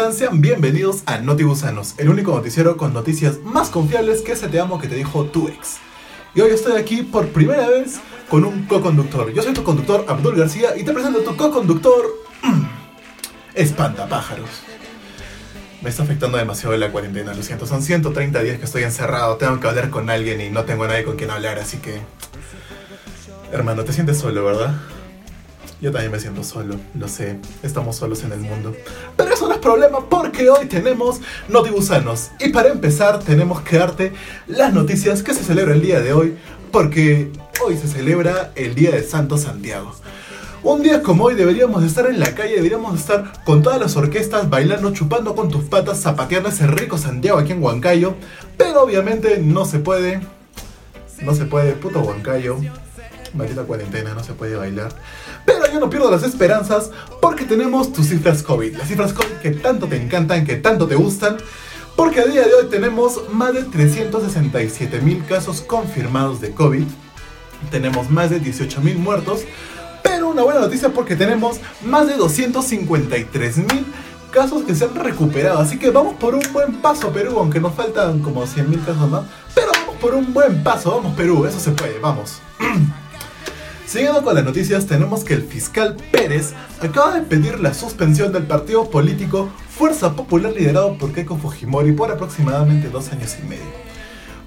Sean bienvenidos a Notigusanos, el único noticiero con noticias más confiables que ese te amo que te dijo tu ex. Y hoy estoy aquí por primera vez con un co-conductor. Yo soy tu conductor Abdul García y te presento a tu co-conductor Espantapájaros. Me está afectando demasiado la cuarentena, lo siento. Son 130 días que estoy encerrado, tengo que hablar con alguien y no tengo a nadie con quien hablar, así que... Hermano, te sientes solo, ¿verdad? Yo también me siento solo, lo sé, estamos solos en el mundo. Pero eso no es problema porque hoy tenemos Notibusanos. Y para empezar tenemos que darte las noticias que se celebra el día de hoy, porque hoy se celebra el Día de Santo Santiago. Un día como hoy deberíamos estar en la calle, deberíamos estar con todas las orquestas bailando, chupando con tus patas, zapateando ese rico Santiago aquí en Huancayo. Pero obviamente no se puede. No se puede, puto Huancayo. Maldita cuarentena, no se puede bailar. Pero yo no pierdo las esperanzas porque tenemos tus cifras COVID. Las cifras COVID que tanto te encantan, que tanto te gustan. Porque a día de hoy tenemos más de 367 mil casos confirmados de COVID. Tenemos más de 18 mil muertos. Pero una buena noticia porque tenemos más de 253 mil casos que se han recuperado. Así que vamos por un buen paso, Perú, aunque nos faltan como 100 mil casos más. Pero vamos por un buen paso, vamos Perú, eso se puede, vamos. Siguiendo con las noticias, tenemos que el fiscal Pérez acaba de pedir la suspensión del partido político Fuerza Popular liderado por Keiko Fujimori por aproximadamente dos años y medio.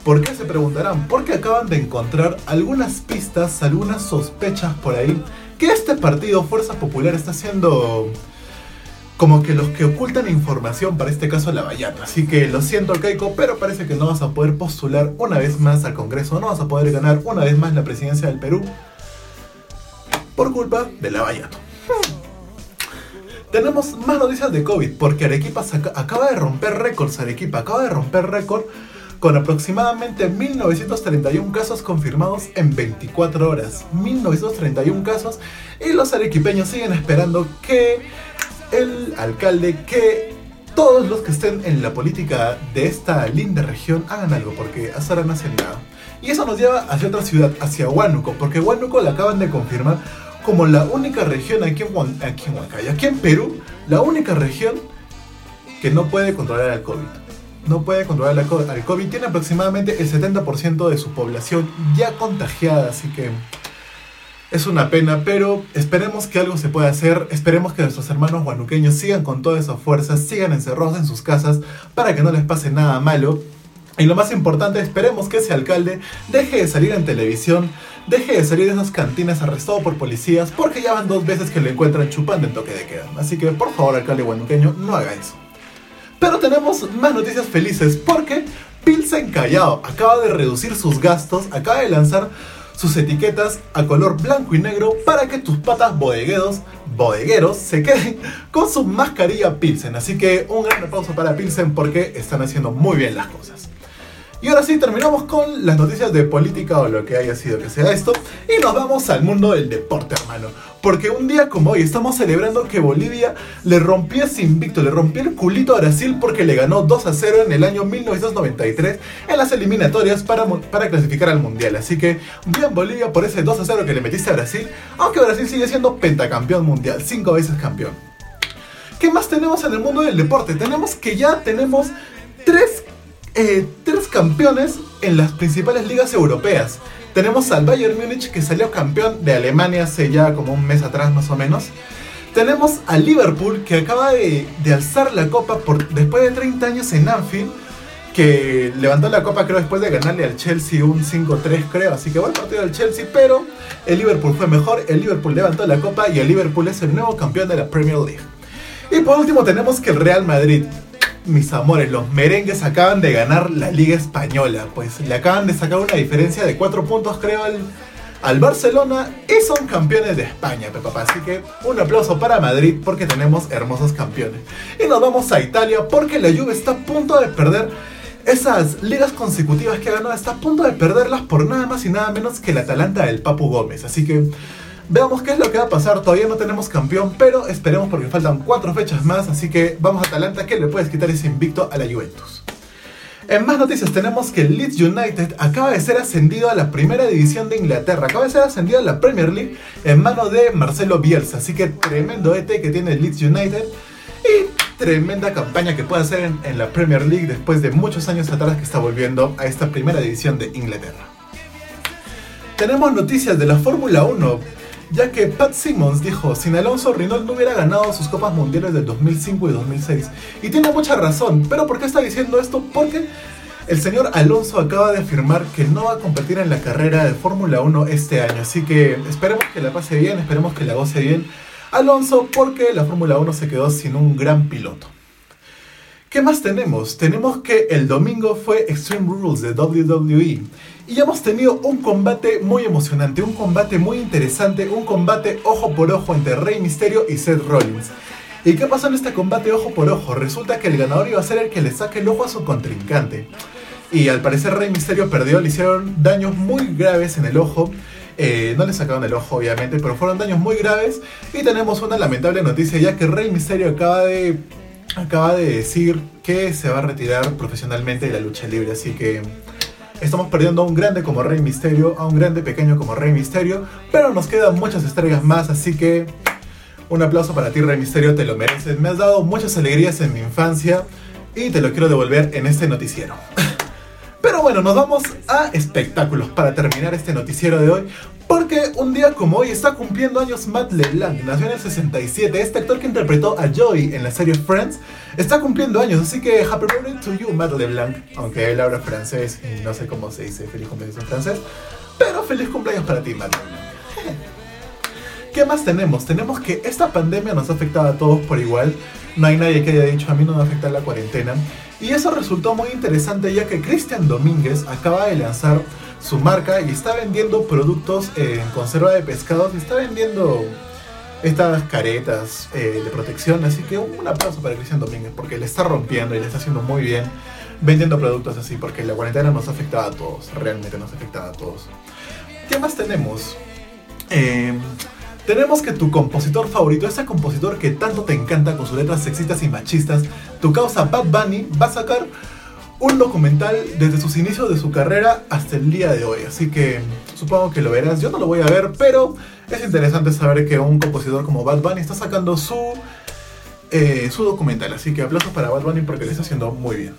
¿Por qué se preguntarán? Porque acaban de encontrar algunas pistas, algunas sospechas por ahí que este partido Fuerza Popular está haciendo como que los que ocultan información para este caso la Vallata. Así que lo siento Keiko, pero parece que no vas a poder postular una vez más al Congreso, no vas a poder ganar una vez más la presidencia del Perú por culpa de la Vallato. Tenemos más noticias de COVID porque Arequipa acaba de romper récords. Arequipa acaba de romper récord con aproximadamente 1931 casos confirmados en 24 horas. 1931 casos y los arequipeños siguen esperando que el alcalde, que todos los que estén en la política de esta linda región hagan algo porque hasta ahora no hacen nada. Y eso nos lleva hacia otra ciudad, hacia Huánuco, porque Huánuco la acaban de confirmar como la única región aquí en, en aquí en Perú, la única región que no puede controlar al COVID. No puede controlar al COVID. Tiene aproximadamente el 70% de su población ya contagiada, así que es una pena, pero esperemos que algo se pueda hacer. Esperemos que nuestros hermanos guanuqueños sigan con toda esa fuerza, sigan encerrados en sus casas para que no les pase nada malo. Y lo más importante, esperemos que ese alcalde deje de salir en televisión deje de salir de esas cantinas arrestado por policías porque ya van dos veces que lo encuentran chupando en toque de queda. Así que por favor, alcalde guanuqueño, no haga eso. Pero tenemos más noticias felices porque Pilsen Callao acaba de reducir sus gastos, acaba de lanzar sus etiquetas a color blanco y negro para que tus patas bodegueros, bodegueros se queden con su mascarilla Pilsen. Así que un gran aplauso para Pilsen porque están haciendo muy bien las cosas. Y ahora sí, terminamos con las noticias de política o lo que haya sido que sea esto. Y nos vamos al mundo del deporte, hermano. Porque un día como hoy estamos celebrando que Bolivia le rompió ese invicto, le rompió el culito a Brasil porque le ganó 2 a 0 en el año 1993 en las eliminatorias para, para clasificar al Mundial. Así que bien Bolivia por ese 2 a 0 que le metiste a Brasil, aunque Brasil sigue siendo pentacampeón mundial, 5 veces campeón. ¿Qué más tenemos en el mundo del deporte? Tenemos que ya tenemos tres eh, tres campeones en las principales ligas europeas. Tenemos al Bayern Múnich que salió campeón de Alemania hace ya como un mes atrás más o menos. Tenemos al Liverpool que acaba de, alzar la copa por, después de 30 años en Anfield. Que levantó la copa creo después de ganarle al Chelsea un 5-3 creo. Así que buen partido del Chelsea. Pero el Liverpool fue mejor. El Liverpool levantó la copa y el Liverpool es el nuevo campeón de la Premier League. Y por último tenemos que el Real Madrid mis amores, los merengues acaban de ganar la Liga Española. Pues le acaban de sacar una diferencia de 4 puntos, creo, al, Barcelona y son campeones de España, papá. Así que un aplauso para Madrid porque tenemos hermosos campeones. Y nos vamos a Italia porque la Juve está a punto de perder esas ligas consecutivas que ha ganado. Está a punto de perderlas por nada más y nada menos que la Atalanta del Papu Gómez. Así que Veamos qué es lo que va a pasar. Todavía no tenemos campeón, pero esperemos porque faltan cuatro fechas más. Así que vamos a Atalanta que le puedes quitar ese invicto a la Juventus. En más noticias tenemos que Leeds United acaba de ser ascendido a la primera división de Inglaterra, acaba de ser ascendido a la Premier League en mano de Marcelo Bielsa, así que tremendo ET que tiene Leeds United. Y tremenda campaña que puede hacer en, en la Premier League después de muchos años atrás que está volviendo a esta primera división de Inglaterra. Tenemos noticias de la Fórmula 1, ya que Pat Simmons dijo, sin Alonso Renault no hubiera ganado sus Copas Mundiales del 2005 y 2006. Y tiene mucha razón, pero ¿por qué está diciendo esto? Porque el señor Alonso acaba de afirmar que no va a competir en la carrera de Fórmula 1 este año, así que esperemos que la pase bien, esperemos que la goce bien Alonso porque la Fórmula 1 se quedó sin un gran piloto. ¿Qué más tenemos? Tenemos que el domingo fue Extreme Rules de WWE y hemos tenido un combate muy emocionante, un combate muy interesante, un combate ojo por ojo entre Rey Mysterio y Seth Rollins. ¿Y qué pasó en este combate ojo por ojo? Resulta que el ganador iba a ser el que le saque el ojo a su contrincante. Y al parecer Rey Mysterio perdió, le hicieron daños muy graves en el ojo. Eh, no le sacaron el ojo, obviamente, pero fueron daños muy graves. Y tenemos una lamentable noticia, ya que Rey Mysterio acaba de acaba de decir que se va a retirar profesionalmente de la lucha libre, así que estamos perdiendo a un grande como Rey Misterio, a un grande pequeño como Rey Misterio, pero nos quedan muchas estrellas más, así que un aplauso para ti Rey Misterio, te lo mereces. Me has dado muchas alegrías en mi infancia y te lo quiero devolver en este noticiero. Pero bueno, nos vamos a espectáculos para terminar este noticiero de hoy. Porque un día como hoy está cumpliendo años Matt LeBlanc, nació en el 67, este actor que interpretó a Joey en la serie Friends, está cumpliendo años, así que happy birthday to you Matt LeBlanc, aunque él habla francés y no sé cómo se dice feliz cumpleaños en francés, pero feliz cumpleaños para ti Matt LeBlanc. ¿Qué más tenemos? Tenemos que esta pandemia nos ha afectado a todos por igual, no hay nadie que haya dicho a mí no me afecta la cuarentena, y eso resultó muy interesante ya que Cristian Domínguez acaba de lanzar su marca y está vendiendo productos en conserva de pescados y está vendiendo estas caretas eh, de protección. Así que un aplauso para Cristian Domínguez porque le está rompiendo y le está haciendo muy bien vendiendo productos así porque la cuarentena nos afectaba a todos, realmente nos afectaba a todos. ¿Qué más tenemos? Eh, tenemos que tu compositor favorito, ese compositor que tanto te encanta con sus letras sexistas y machistas, tu causa Bad Bunny, va a sacar un documental desde sus inicios de su carrera hasta el día de hoy. Así que supongo que lo verás. Yo no lo voy a ver, pero es interesante saber que un compositor como Bad Bunny está sacando su, eh, su documental. Así que aplausos para Bad Bunny porque lo está haciendo muy bien.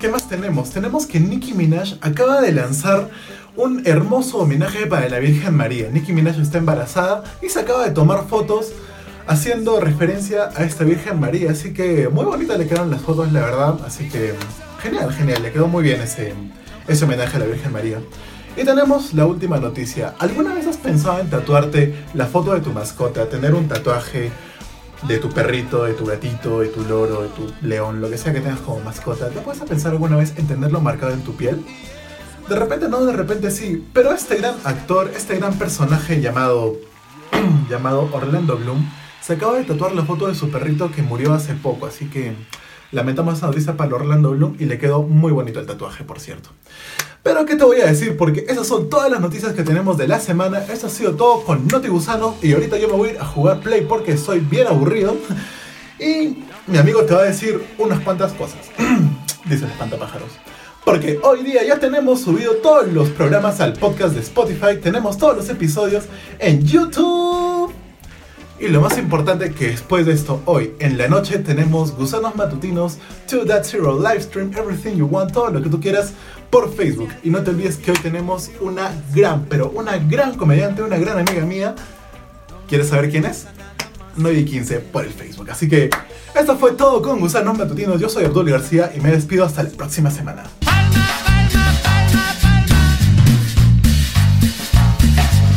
¿Qué más tenemos? Tenemos que Nicki Minaj acaba de lanzar un hermoso homenaje para la Virgen María. Nicki Minaj está embarazada y se acaba de tomar fotos haciendo referencia a esta Virgen María. Así que muy bonita le quedaron las fotos, la verdad. Así que genial, genial. Le quedó muy bien ese, ese homenaje a la Virgen María. Y tenemos la última noticia. ¿Alguna vez has pensado en tatuarte la foto de tu mascota? Tener un tatuaje de tu perrito, de tu gatito, de tu loro, de tu león, lo que sea que tengas como mascota. ¿Te puedes pensar alguna vez en tenerlo marcado en tu piel? De repente no, de repente sí. Pero este gran actor, este gran personaje llamado, llamado Orlando Bloom, se acaba de tatuar la foto de su perrito que murió hace poco, así que lamentamos esa noticia para Orlando Bloom y le quedó muy bonito el tatuaje, por cierto. Pero ¿qué te voy a decir? Porque esas son todas las noticias que tenemos de la semana. Eso ha sido todo con Noti Gusano y ahorita yo me voy a ir a jugar Play porque soy bien aburrido. Y mi amigo te va a decir unas cuantas cosas. Dice el espantapájaros. Porque hoy día ya tenemos subido todos los programas al podcast de Spotify, tenemos todos los episodios en YouTube. Y lo más importante que después de esto, hoy en la noche tenemos Gusanos Matutinos, To That Zero Livestream, Everything You Want, todo lo que tú quieras por Facebook. Y no te olvides que hoy tenemos una gran, pero una gran comediante, una gran amiga mía. ¿Quieres saber quién es? 9 y 15 por el Facebook. Así que esto fue todo con Gusanos Matutinos. Yo soy Abdul García y me despido hasta la próxima semana.